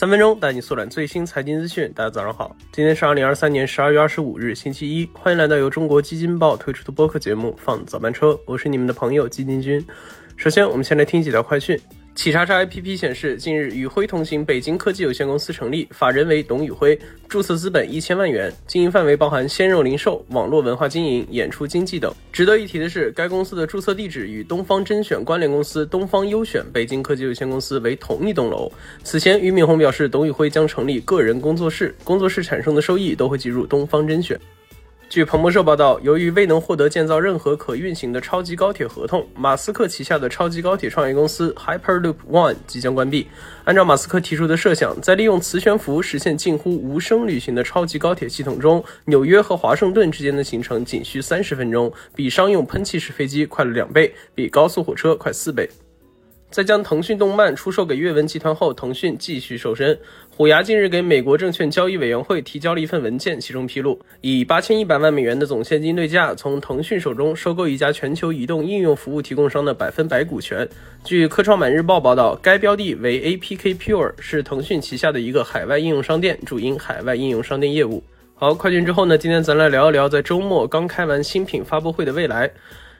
三分钟带你速览最新财经资讯。大家早上好，今天是二零二三年十二月二十五日，星期一。欢迎来到由中国基金报推出的播客节目《放早班车》，我是你们的朋友基金君。首先，我们先来听几条快讯。企查查 APP 显示，近日宇辉同行北京科技有限公司成立，法人为董宇辉，注册资本一千万元，经营范围包含鲜肉零售、网络文化经营、演出经纪等。值得一提的是，该公司的注册地址与东方甄选关联公司东方优选北京科技有限公司为同一栋楼。此前，俞敏洪表示，董宇辉将成立个人工作室，工作室产生的收益都会计入东方甄选。据彭博社报道，由于未能获得建造任何可运行的超级高铁合同，马斯克旗下的超级高铁创业公司 Hyperloop One 即将关闭。按照马斯克提出的设想，在利用磁悬浮实现近乎无声旅行的超级高铁系统中，纽约和华盛顿之间的行程仅需三十分钟，比商用喷气式飞机快了两倍，比高速火车快四倍。在将腾讯动漫出售给阅文集团后，腾讯继续瘦身。虎牙近日给美国证券交易委员会提交了一份文件，其中披露，以八千一百万美元的总现金对价，从腾讯手中收购一家全球移动应用服务提供商的百分百股权。据科创板日报报道，该标的为 APK Pure，是腾讯旗下的一个海外应用商店，主营海外应用商店业务。好，快讯之后呢，今天咱来聊一聊在周末刚开完新品发布会的未来。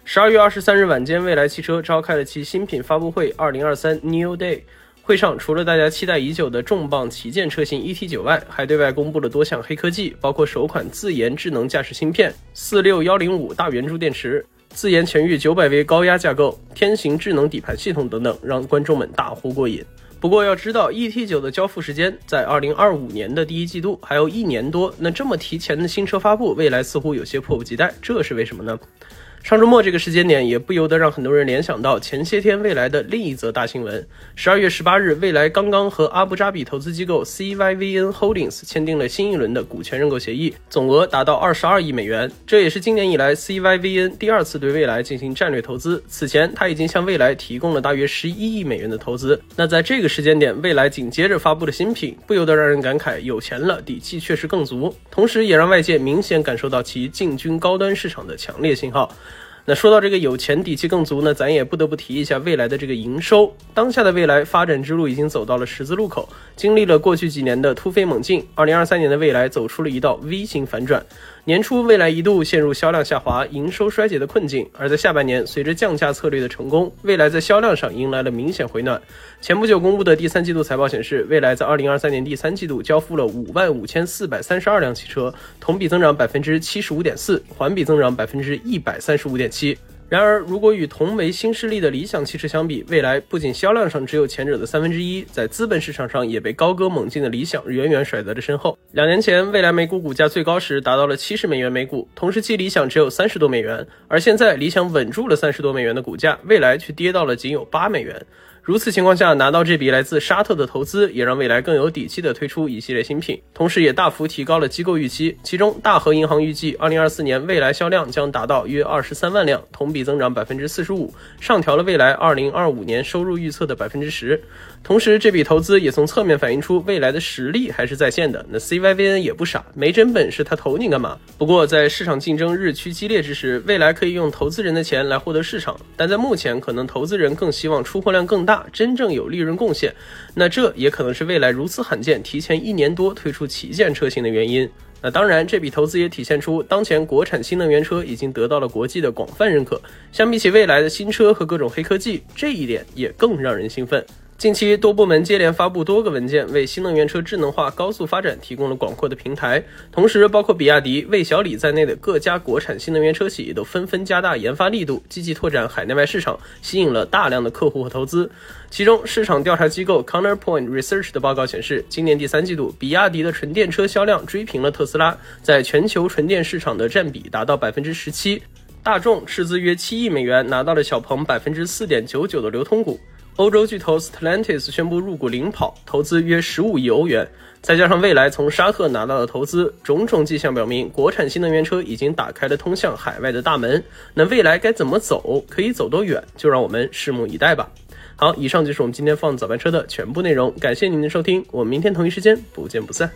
十二月二十三日晚间，蔚来汽车召开了其新品发布会二零二三 New Day。会上除了大家期待已久的重磅旗舰车型 ET 九外，还对外公布了多项黑科技，包括首款自研智能驾驶芯片四六幺零五大圆柱电池、自研全域九百 V 高压架构、天行智能底盘系统等等，让观众们大呼过瘾。不过要知道，ET 九的交付时间在二零二五年的第一季度，还有一年多。那这么提前的新车发布，未来似乎有些迫不及待，这是为什么呢？上周末这个时间点，也不由得让很多人联想到前些天未来的另一则大新闻。十二月十八日，未来刚刚和阿布扎比投资机构 CYVN Holdings 签订了新一轮的股权认购协议，总额达到二十二亿美元。这也是今年以来 CYVN 第二次对未来进行战略投资。此前，他已经向未来提供了大约十一亿美元的投资。那在这个时间点，未来紧接着发布的新品，不由得让人感慨，有钱了，底气确实更足。同时，也让外界明显感受到其进军高端市场的强烈信号。那说到这个有钱底气更足呢，咱也不得不提一下未来的这个营收。当下的未来发展之路已经走到了十字路口，经历了过去几年的突飞猛进，二零二三年的未来走出了一道 V 型反转。年初，蔚来一度陷入销量下滑、营收衰竭的困境，而在下半年，随着降价策略的成功，蔚来在销量上迎来了明显回暖。前不久公布的第三季度财报显示，蔚来在二零二三年第三季度交付了五万五千四百三十二辆汽车，同比增长百分之七十五点四，环比增长百分之一百三十五点七。然而，如果与同为新势力的理想汽车相比，未来不仅销量上只有前者的三分之一，在资本市场上也被高歌猛进的理想远远甩在了身后。两年前，未来每股股价最高时达到了七十美元每股，同时期理想只有三十多美元，而现在理想稳住了三十多美元的股价，未来却跌到了仅有八美元。如此情况下，拿到这笔来自沙特的投资，也让未来更有底气地推出一系列新品，同时也大幅提高了机构预期。其中，大和银行预计，二零二四年未来销量将达到约二十三万辆，同比增长百分之四十五，上调了未来二零二五年收入预测的百分之十。同时，这笔投资也从侧面反映出未来的实力还是在线的。那 CYVN 也不傻，没真本事他投你干嘛？不过，在市场竞争日趋激烈之时，未来可以用投资人的钱来获得市场，但在目前，可能投资人更希望出货量更大。大真正有利润贡献，那这也可能是未来如此罕见提前一年多推出旗舰车型的原因。那当然，这笔投资也体现出当前国产新能源车已经得到了国际的广泛认可。相比起未来的新车和各种黑科技，这一点也更让人兴奋。近期多部门接连发布多个文件，为新能源车智能化高速发展提供了广阔的平台。同时，包括比亚迪、魏小李在内的各家国产新能源车企也都纷纷加大研发力度，积极拓展海内外市场，吸引了大量的客户和投资。其中，市场调查机构 Counterpoint Research 的报告显示，今年第三季度，比亚迪的纯电车销量追平了特斯拉，在全球纯电市场的占比达到百分之十七。大众斥资约七亿美元，拿到了小鹏百分之四点九九的流通股。欧洲巨头 Stellantis 宣布入股领跑，投资约十五亿欧元，再加上未来从沙特拿到的投资，种种迹象表明，国产新能源车已经打开了通向海外的大门。那未来该怎么走，可以走多远，就让我们拭目以待吧。好，以上就是我们今天放早班车的全部内容，感谢您的收听，我们明天同一时间不见不散。